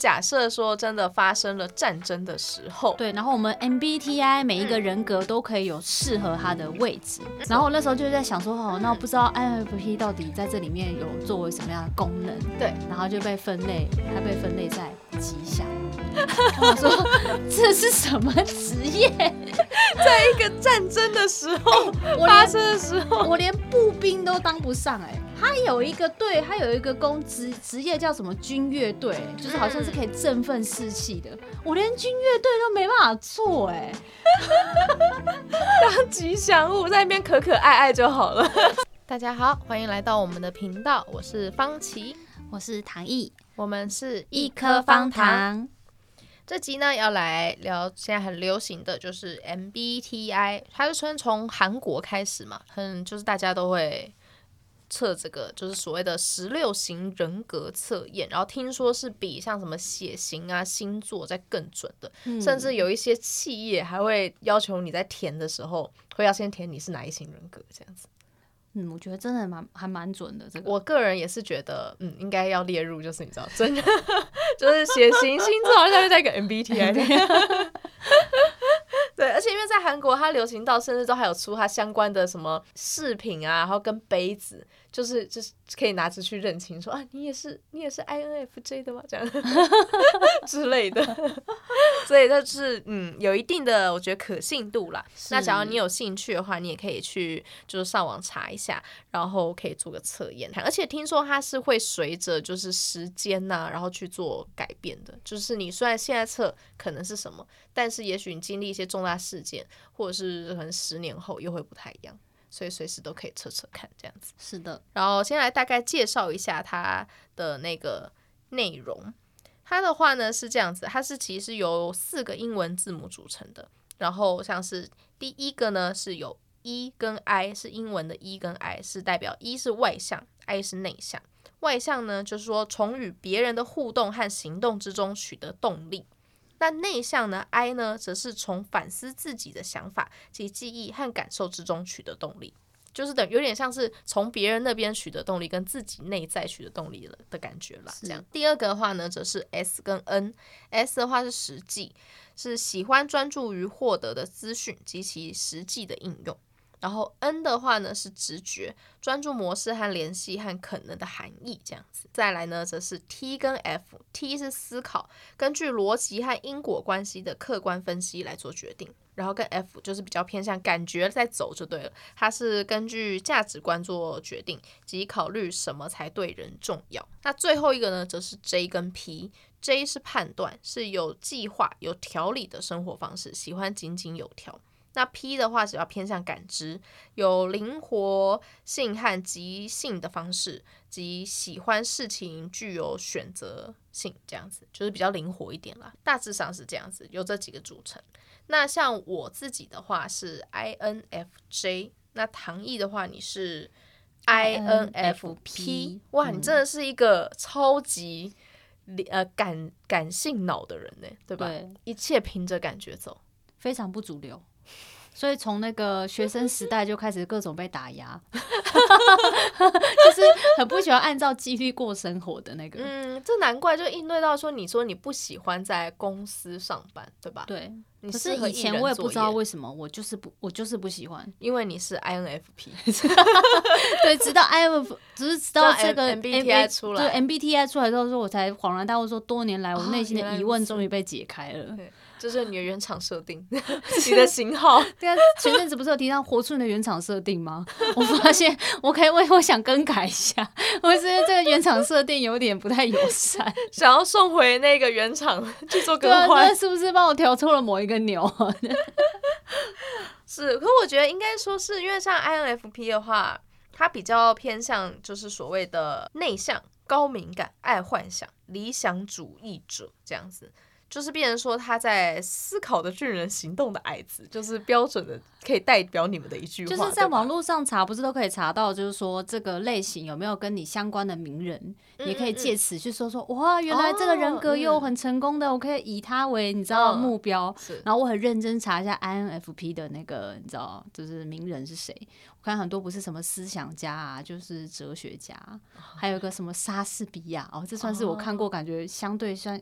假设说真的发生了战争的时候，对，然后我们 MBTI 每一个人格都可以有适合他的位置。嗯、然后我那时候就在想说，哦，那我不知道 INFP 到底在这里面有作为什么样的功能？对，然后就被分类，它被分类在吉祥。我说这是什么职业？在一个战争的时候 发生的时候，我连步兵都当不上哎。他有一个队，他有一个工职职业叫什么军乐队，就是好像是可以振奋士气的。我连军乐队都没办法做哎，当吉祥物在那边可可爱爱就好了。大家好，欢迎来到我们的频道，我是方琦，我是唐毅，我们是一颗方糖。这集呢要来聊现在很流行的就是 MBTI，它是从从韩国开始嘛，很就是大家都会。测这个就是所谓的十六型人格测验，然后听说是比像什么血型啊、星座在更准的，嗯、甚至有一些企业还会要求你在填的时候会要先填你是哪一型人格这样子。嗯，我觉得真的蛮还蛮准的。这个我个人也是觉得，嗯，应该要列入，就是你知道，真的 就是血型、星座好像在一个 MBTI。韩国，它流行到甚至都还有出它相关的什么饰品啊，然后跟杯子。就是就是可以拿出去认亲，说啊，你也是你也是 INFJ 的吗？这样 之类的，所以这是嗯有一定的我觉得可信度啦。那假如你有兴趣的话，你也可以去就是上网查一下，然后可以做个测验。而且听说它是会随着就是时间呐、啊，然后去做改变的。就是你虽然现在测可能是什么，但是也许你经历一些重大事件，或者是可能十年后又会不太一样。所以随时都可以测测看，这样子。是的，然后先来大概介绍一下它的那个内容。它的话呢是这样子，它是其实由四个英文字母组成的。然后像是第一个呢是有 E 跟 I，是英文的 E 跟 I，是代表 E 是外向，I 是内向。外向呢就是说从与别人的互动和行动之中取得动力。那内向呢？I 呢，则是从反思自己的想法及记忆和感受之中取得动力，就是等有点像是从别人那边取得动力，跟自己内在取得动力了的感觉啦。这样，第二个的话呢，则是 S 跟 N，S 的话是实际，是喜欢专注于获得的资讯及其实际的应用。然后 N 的话呢是直觉、专注模式和联系和可能的含义这样子。再来呢则是 T 跟 F，T 是思考，根据逻辑和因果关系的客观分析来做决定。然后跟 F 就是比较偏向感觉在走就对了，它是根据价值观做决定及考虑什么才对人重要。那最后一个呢则是 J 跟 P，J 是判断，是有计划、有条理的生活方式，喜欢井井有条。那 P 的话，主要偏向感知，有灵活性和即兴的方式，及喜欢事情具有选择性，这样子就是比较灵活一点啦。大致上是这样子，由这几个组成。那像我自己的话是 INFJ，那唐毅的话你是 INFP，哇，你真的是一个超级呃感感性脑的人呢，对吧？对，一切凭着感觉走，非常不主流。所以从那个学生时代就开始各种被打压，就是很不喜欢按照纪律过生活的那个。嗯，这难怪就应对到说，你说你不喜欢在公司上班，对吧？对。可是以前我也不知道为什么，我就是不，我就是不喜欢，因为你是 INFP。对，直到 INF，只是直到这个 MBTI 出来，对 MBTI 出来之后，说我才恍然大悟，说多年来我内心的疑问终于被解开了。这是你的原厂设定，你的型号。对啊，前阵子不是有提到活出你的原厂设定吗？我发现我可以，我我想更改一下，我觉得这个原厂设定有点不太友善，想要送回那个原厂去做更换。对啊，是不是帮我调错了某一个钮？是，可我觉得应该说是因为像 INFP 的话，它比较偏向就是所谓的内向、高敏感、爱幻想、理想主义者这样子。就是变成说他在思考的巨人行动的矮子，就是标准的可以代表你们的一句话。就是在网络上查，不是都可以查到，就是说这个类型有没有跟你相关的名人，嗯、也可以借此去说说哇，原来这个人格又很成功的，哦、我可以以他为你知道目标。然后我很认真查一下 INFP 的那个，你知道就是名人是谁？我看很多不是什么思想家啊，就是哲学家，还有一个什么莎士比亚哦，这算是我看过感觉相对算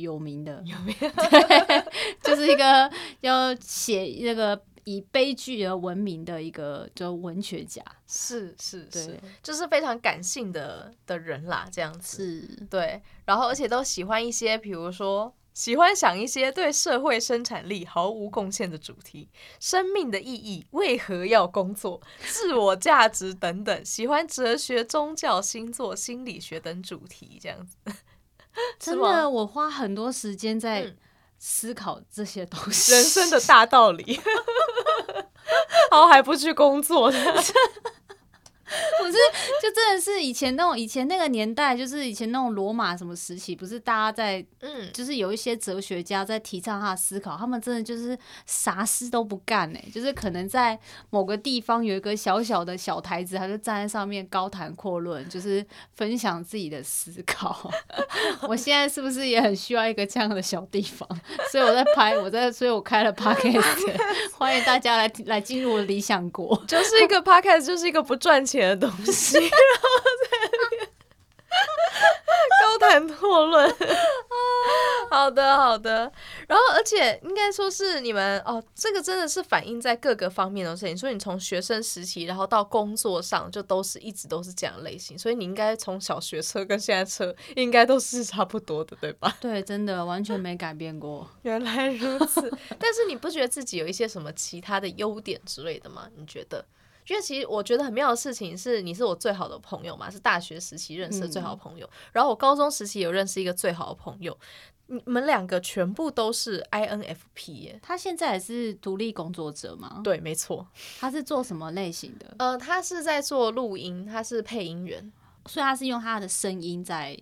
有名的。有没有？对，就是一个要写那个以悲剧而闻名的一个就文学家，是是是，就是非常感性的的人啦，这样子。是，对，然后而且都喜欢一些，比如说喜欢想一些对社会生产力毫无贡献的主题，生命的意义，为何要工作，自我价值等等，喜欢哲学、宗教、星座、心理学等主题，这样子。真的，我花很多时间在思考这些东西，人生的大道理，然后还不去工作的。不是，就真的是以前那种以前那个年代，就是以前那种罗马什么时期，不是大家在，嗯，就是有一些哲学家在提倡他的思考，他们真的就是啥事都不干呢，就是可能在某个地方有一个小小的小台子，他就站在上面高谈阔论，就是分享自己的思考。我现在是不是也很需要一个这样的小地方？所以我在拍，我在，所以我开了 podcast，欢迎大家来来进入我的理想国，就是一个 podcast，就是一个不赚钱。的东西，然后在那边高谈阔论。好的，好的。然后，而且应该说是你们哦，这个真的是反映在各个方面的事情。所以你从学生时期，然后到工作上，就都是一直都是这样类型。所以你应该从小学车跟现在车应该都是差不多的，对吧？对，真的完全没改变过。原来如此。但是你不觉得自己有一些什么其他的优点之类的吗？你觉得？因为其实我觉得很妙的事情是，你是我最好的朋友嘛，是大学时期认识的最好的朋友。嗯、然后我高中时期有认识一个最好的朋友，你们两个全部都是 INFP 耶。他现在也是独立工作者吗？对，没错。他是做什么类型的？呃，他是在做录音，他是配音员，所以他是用他的声音在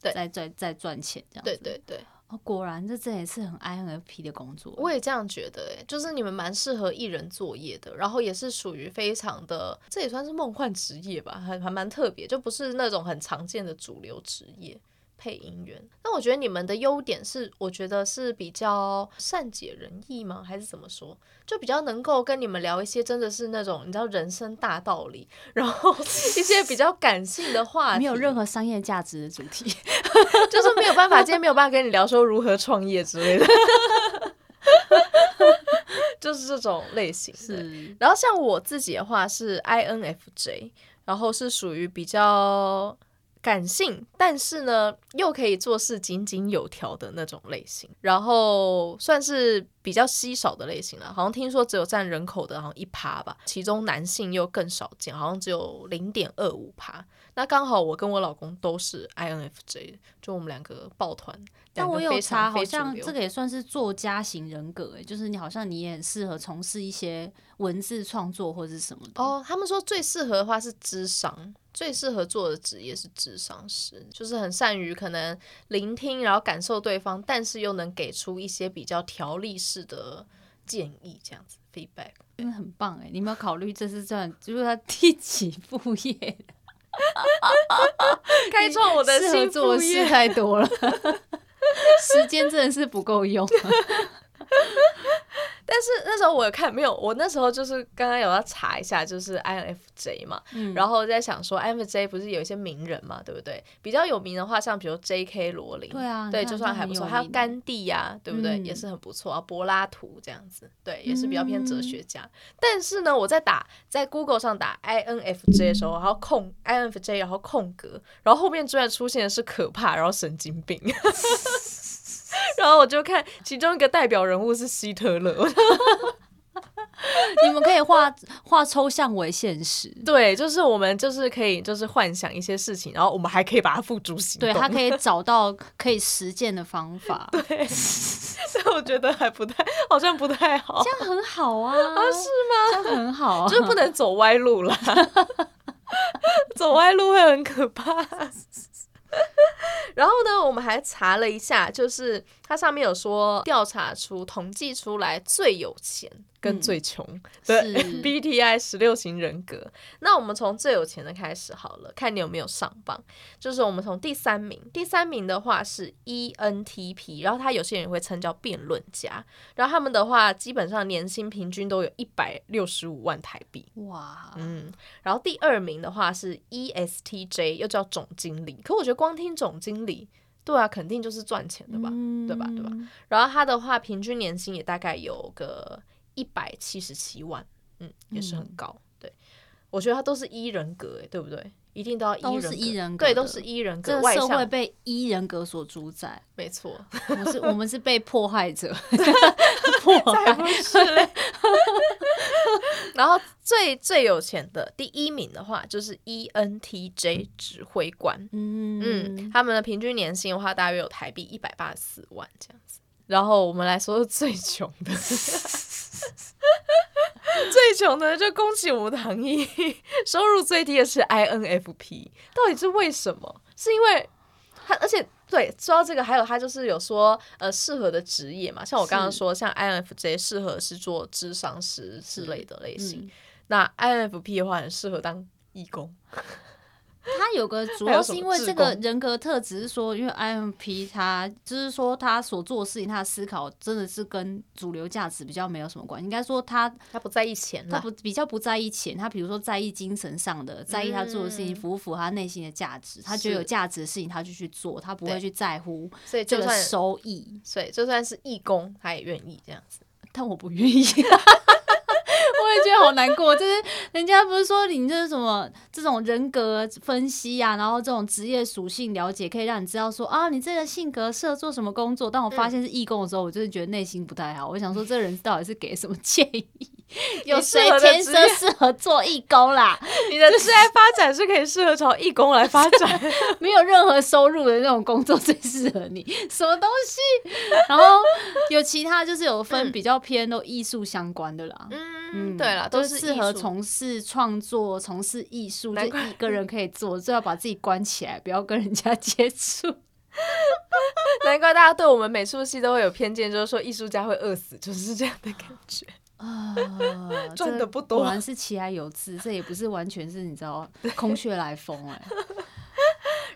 对在在在赚钱这样子。对对对。哦，果然这这也是很 INFP 的工作。我也这样觉得，诶，就是你们蛮适合一人作业的，然后也是属于非常的，这也算是梦幻职业吧，还还蛮特别，就不是那种很常见的主流职业。配音员，那我觉得你们的优点是，我觉得是比较善解人意吗？还是怎么说？就比较能够跟你们聊一些真的是那种你知道人生大道理，然后 一些比较感性的话题，没有任何商业价值的主题，就是没有办法，今天没有办法跟你聊说如何创业之类的，就是这种类型。是，然后像我自己的话是 INFJ，然后是属于比较。感性，但是呢，又可以做事井井有条的那种类型，然后算是比较稀少的类型了。好像听说只有占人口的，好像一趴吧，其中男性又更少见，好像只有零点二五趴。那刚好我跟我老公都是 INFJ，就我们两个抱团。但我有查，好像这个也算是作家型人格，诶，就是你好像你也很适合从事一些文字创作或者是什么的。哦，他们说最适合的话是智商，最适合做的职业是智商师，就是很善于可能聆听，然后感受对方，但是又能给出一些比较条例式的建议，这样子 feedback，真的很棒哎，你有没有考虑这是算就是他第几副业？开创我的新作业事太多了，时间真的是不够用。但是那时候我有看没有？我那时候就是刚刚有要查一下，就是 INFJ 嘛，嗯、然后在想说 INFJ 不是有一些名人嘛，对不对？比较有名的话，像比如 J.K. 罗琳，对啊，对，就算还不错。还有甘地呀、啊，对不对？嗯、也是很不错啊。柏拉图这样子，对，也是比较偏哲学家。嗯、但是呢，我在打在 Google 上打 INFJ 的时候，然后空 INFJ，然后空格，然后后面居然出现的是可怕，然后神经病。然后我就看其中一个代表人物是希特勒，你们可以画画抽象为现实，对，就是我们就是可以就是幻想一些事情，然后我们还可以把它付诸行动，对，他 可以找到可以实践的方法，对，所以我觉得还不太，好像不太好，这样很好啊，啊是吗？这样很好啊，就是不能走歪路啦，走歪路会很可怕。然后呢，我们还查了一下，就是它上面有说调查出统计出来最有钱跟最穷的 MBTI 十六型人格。那我们从最有钱的开始好了，看你有没有上榜。就是我们从第三名，第三名的话是 ENTP，然后他有些人会称叫辩论家，然后他们的话基本上年薪平均都有一百六十五万台币。哇，嗯。然后第二名的话是 ESTJ，又叫总经理。可我觉得光听总经理，对啊，肯定就是赚钱的吧，嗯、对吧？对吧？然后他的话平均年薪也大概有个。一百七十七万，嗯，也是很高。嗯、对，我觉得他都是一人格，哎，对不对？一定都要一人格，人格对，都是一人格。这个社会被一人格所主宰，没错。我们是，我们是被迫害者 迫害不是。然后最最有钱的第一名的话，就是 ENTJ 指挥官。嗯嗯，他们的平均年薪的话，大约有台币一百八十四万这样子。然后我们来说说最穷的。最穷的就恭喜我们的行业，收入最低的是 INFP，到底是为什么？是因为他，而且对，说到这个，还有他就是有说呃适合的职业嘛，像我刚刚说，像 INFJ 适合是做智商师之类的类型，嗯、那 INFP 的话很适合当义工。他有个主要是因为这个人格特质是说，因为 INFP 他就是说他所做的事情，他的思考真的是跟主流价值比较没有什么关系。应该说他他不在意钱，他不比较不在意钱。他比如说在意精神上的，在意他做的事情符不符合他内心的价值。他觉得有价值的事情，他就去做，他不会去在乎所以就算收益。所以就算是义工，他也愿意这样子。但我不愿意。我觉得好难过，就是人家不是说你这是什么这种人格分析啊，然后这种职业属性了解，可以让你知道说啊，你这个性格适合做什么工作。当我发现是义工的时候，嗯、我就是觉得内心不太好。我想说，这个人到底是给什么建议？有谁天生适合做义工啦？你的职业发展是可以适合朝义工来发展，没有任何收入的那种工作最适合你。什么东西？然后有其他就是有分比较偏都艺术相关的啦。嗯嗯，对啦，都是适合从事创作、从事艺术，就一个人可以做，最好把自己关起来，不要跟人家接触。难怪大家对我们美术系都会有偏见，就是说艺术家会饿死，就是这样的感觉。啊，赚的不多，果然是其来有志，这也不是完全是你知道空穴来风哎。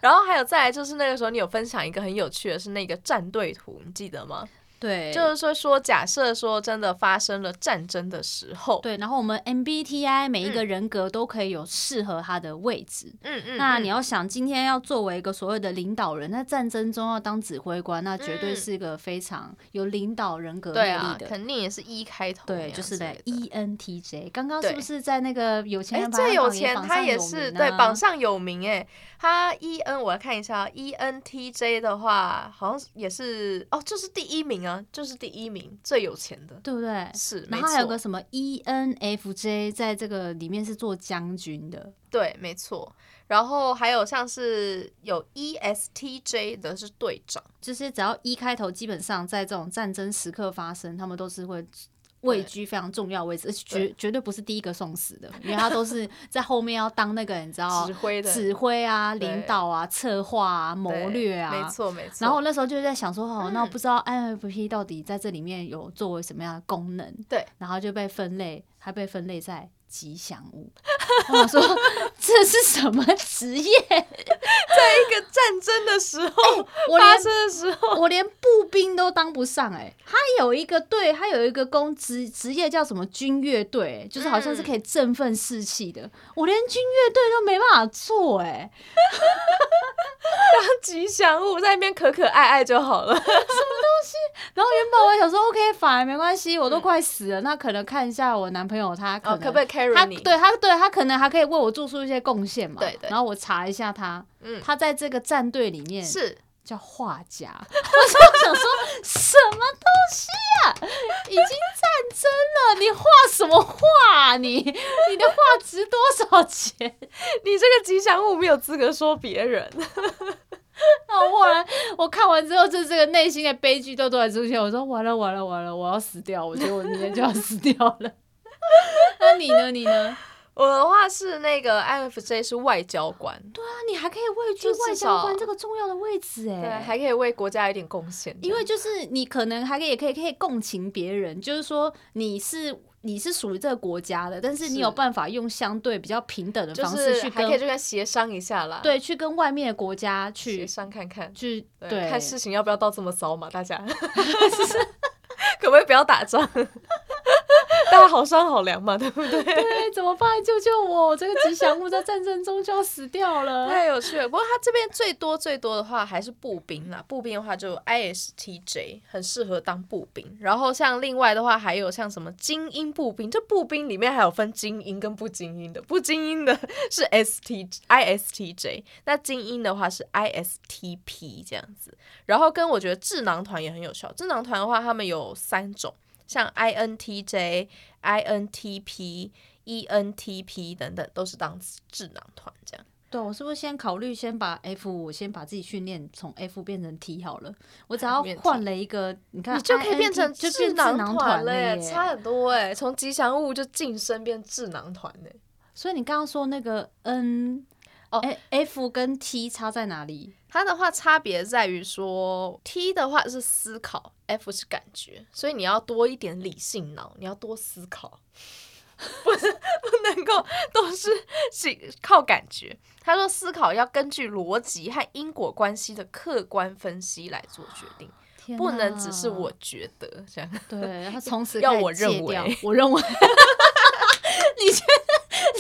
然后还有再来就是那个时候，你有分享一个很有趣的是那个战队图，你记得吗？对，就是说说，假设说真的发生了战争的时候，对，然后我们 MBTI 每一个人格都可以有适合他的位置，嗯嗯，那你要想今天要作为一个所谓的领导人，在战争中要当指挥官，那绝对是一个非常有领导人格魅力的，对啊，肯定也是一开头，对，就是在 ENTJ。刚刚是不是在那个有钱人榜最有钱，他也是对榜上有名哎，他 EN 我来看一下，ENTJ 的话好像也是哦，就是第一名啊。就是第一名，最有钱的，对不对？是，然后还有个什么 ENFJ，在这个里面是做将军的，对，没错。然后还有像是有 ESTJ 的是队长，就是只要 E 开头，基本上在这种战争时刻发生，他们都是会。位居非常重要位置，而且绝绝对不是第一个送死的，因为他都是在后面要当那个你知道指挥的指挥啊、领导啊、策划啊、谋略啊，没错没错。然后我那时候就在想说，哦，那我不知道 INFP 到底在这里面有作为什么样的功能？对，然后就被分类，还被分类在。吉祥物，我说这是什么职业？在一个战争的时候，欸、发生的时候，我连步兵都当不上哎、欸。他有一个队，他有一个工职职业叫什么军乐队，就是好像是可以振奋士气的。嗯、我连军乐队都没办法做哎、欸。当吉祥物在那边可可爱爱就好了，什么东西？然后原本我想说 OK，反而没关系，我都快死了，嗯、那可能看一下我男朋友他可能、哦、可不可以他对他对他可能还可以为我做出一些贡献嘛？对对。然后我查一下他，嗯，他在这个战队里面是叫画家。我想说什么东西啊？已经战争了，你画什么画？你你的画值多少钱？你这个吉祥物没有资格说别人。那我后来我看完之后，就这个内心的悲剧都都在出现。我说完了完了完了，我要死掉！我觉得我明天就要死掉了。那你呢？你呢？我的话是那个 INFJ 是外交官。对啊，你还可以位居外交官这个重要的位置哎，对，还可以为国家有点贡献。因为就是你可能还可以也可以可以共情别人，就是说你是你是属于这个国家的，但是你有办法用相对比较平等的方式去跟，还可以就跟协商一下啦。对，去跟外面的国家去协商看看，去看事情要不要到这么糟嘛，大家。可不可以不要打仗？大家好商好凉嘛，对不对？对，怎么办？救救我！这个吉祥物在战争中就要死掉了，太有趣了。不过他这边最多最多的话还是步兵啦，步兵的话就 ISTJ 很适合当步兵。然后像另外的话还有像什么精英步兵，这步兵里面还有分精英跟不精英的，不精英的是 ST ISTJ，那精英的话是 ISTP 这样子。然后跟我觉得智囊团也很有效，智囊团的话他们有三种。像 INTJ、INTP、ENTP 等等，都是当智囊团这样。对，我是不是先考虑先把 F，我先把自己训练从 F 变成 T 好了？我只要换了一个，你看，你就可以变成智囊团了耶，差很多哎，从吉祥物就晋升变智囊团呢。所以你刚刚说那个 N。哦，F 跟 T 差在哪里？它的话差别在于说，T 的话是思考，F 是感觉，所以你要多一点理性脑，你要多思考，不是不能够都是靠感觉。他说思考要根据逻辑和因果关系的客观分析来做决定，哪不能只是我觉得这样。对，他从此要我认为，我认为。你觉得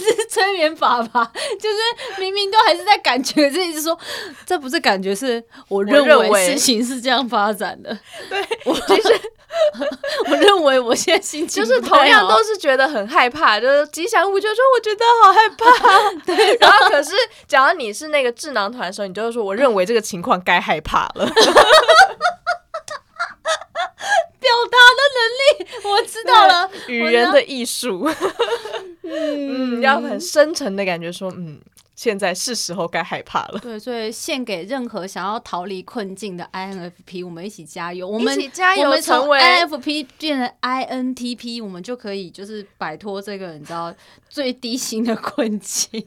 是催眠法吧？就是明明都还是在感觉，这一直说这不是感觉，是我认为事情是这样发展的。对，我其实我认为我现在心情就是同样都是觉得很害怕，就是吉祥物就说我觉得好害怕。对，然后可是假如你是那个智囊团的时候，你就会说我认为这个情况该害怕了。表达的能力，我知道了，语言的艺术，嗯，要很深沉的感觉说，嗯，现在是时候该害怕了。对，所以献给任何想要逃离困境的 INFP，我们一起加油，我们一起加油，成为 INFP 变成 INTP，我们就可以就是摆脱这个你知道最低薪的困境。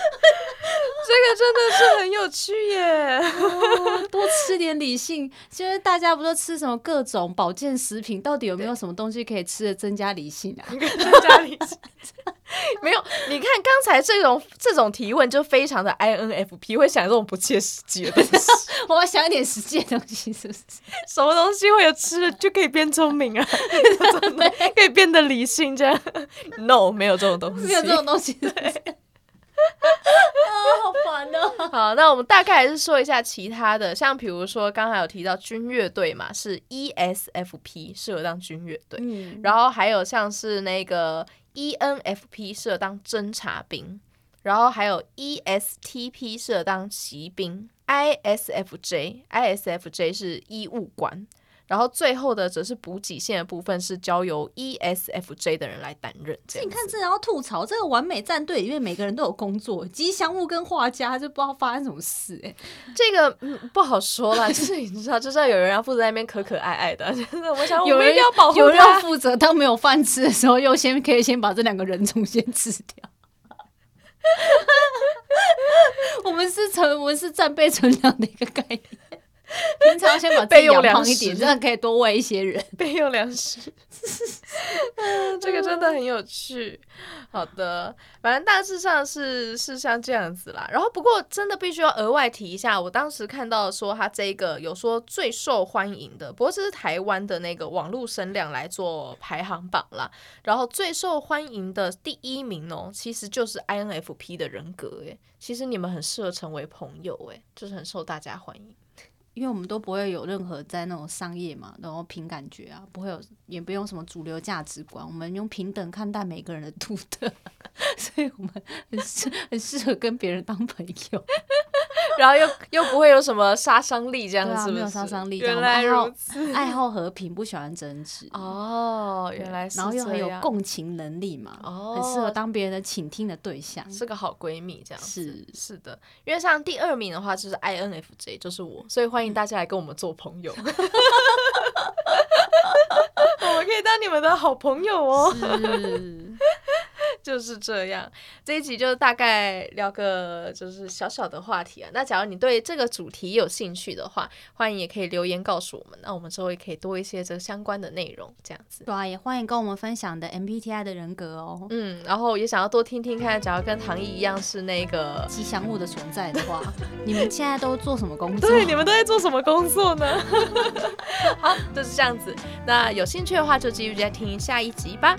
这个真的是很有趣耶！哦、多吃点理性。现在大家不都吃什么各种保健食品？到底有没有什么东西可以吃的增加理性啊？增加理性？没有。你看刚才这种这种提问就非常的 INFP，会想这种不切实际的东西。我要想一点实际的东西，是不是？什么东西会有吃了就可以变聪明啊？可以变得理性这样？No，没有这种东西，没有这种东西。对。啊，好烦哦！好，那我们大概还是说一下其他的，像比如说刚才有提到军乐队嘛，是 ESFP 适合当军乐队，嗯，然后还有像是那个 ENFP 适合当侦察兵，然后还有 ESTP 适合当骑兵，ISFJ ISFJ 是医务官。然后最后的则是补给线的部分，是交由 ESFJ 的人来担任。这你看，这要吐槽这个完美战队里面每个人都有工作，吉祥物跟画家就不知道发生什么事哎、欸。这个嗯不好说啦，就是你知道，就是要有人要负责在那边可可爱爱的。真的，我想我们一定要保护他。有人要负责当没有饭吃的时候，又先可以先把这两个人种先吃掉。我们是成，我们是战备存粮的一个概念。平常先把自己养胖一点，这样可以多喂一些人 备用粮食。嗯，这个真的很有趣。好的，反正大致上是是像这样子啦。然后不过真的必须要额外提一下，我当时看到说他这个有说最受欢迎的，不过这是台湾的那个网络声量来做排行榜啦。然后最受欢迎的第一名哦，其实就是 INFP 的人格诶，其实你们很适合成为朋友诶，就是很受大家欢迎。因为我们都不会有任何在那种商业嘛，然后凭感觉啊，不会有，也不用什么主流价值观，我们用平等看待每个人的独特，所以我们很适很适合跟别人当朋友，然后又又不会有什么杀伤力这样子，是不是？没有杀伤力。原来如此，爱好和平，不喜欢争执。哦，原来是这样。然后又很有共情能力嘛，哦，很适合当别人的倾听的对象，是个好闺蜜这样。是是的，因为像第二名的话就是 INFJ，就是我，所以欢迎。大家来跟我们做朋友，我们可以当你们的好朋友哦。就是这样。这一集就大概聊个就是小小的话题啊。那假如你对这个主题有兴趣的话，欢迎也可以留言告诉我们，那我们之后也可以多一些这相关的内容，这样子。对啊，也欢迎跟我们分享的 MBTI 的人格哦。嗯，然后也想要多听听看，假如跟唐毅一样是那个吉祥物的存在的话，你们现在都做什么工作？对，你们都在做什么工作呢？好，就是这样子。那有兴趣的话，就继续再听下一集吧。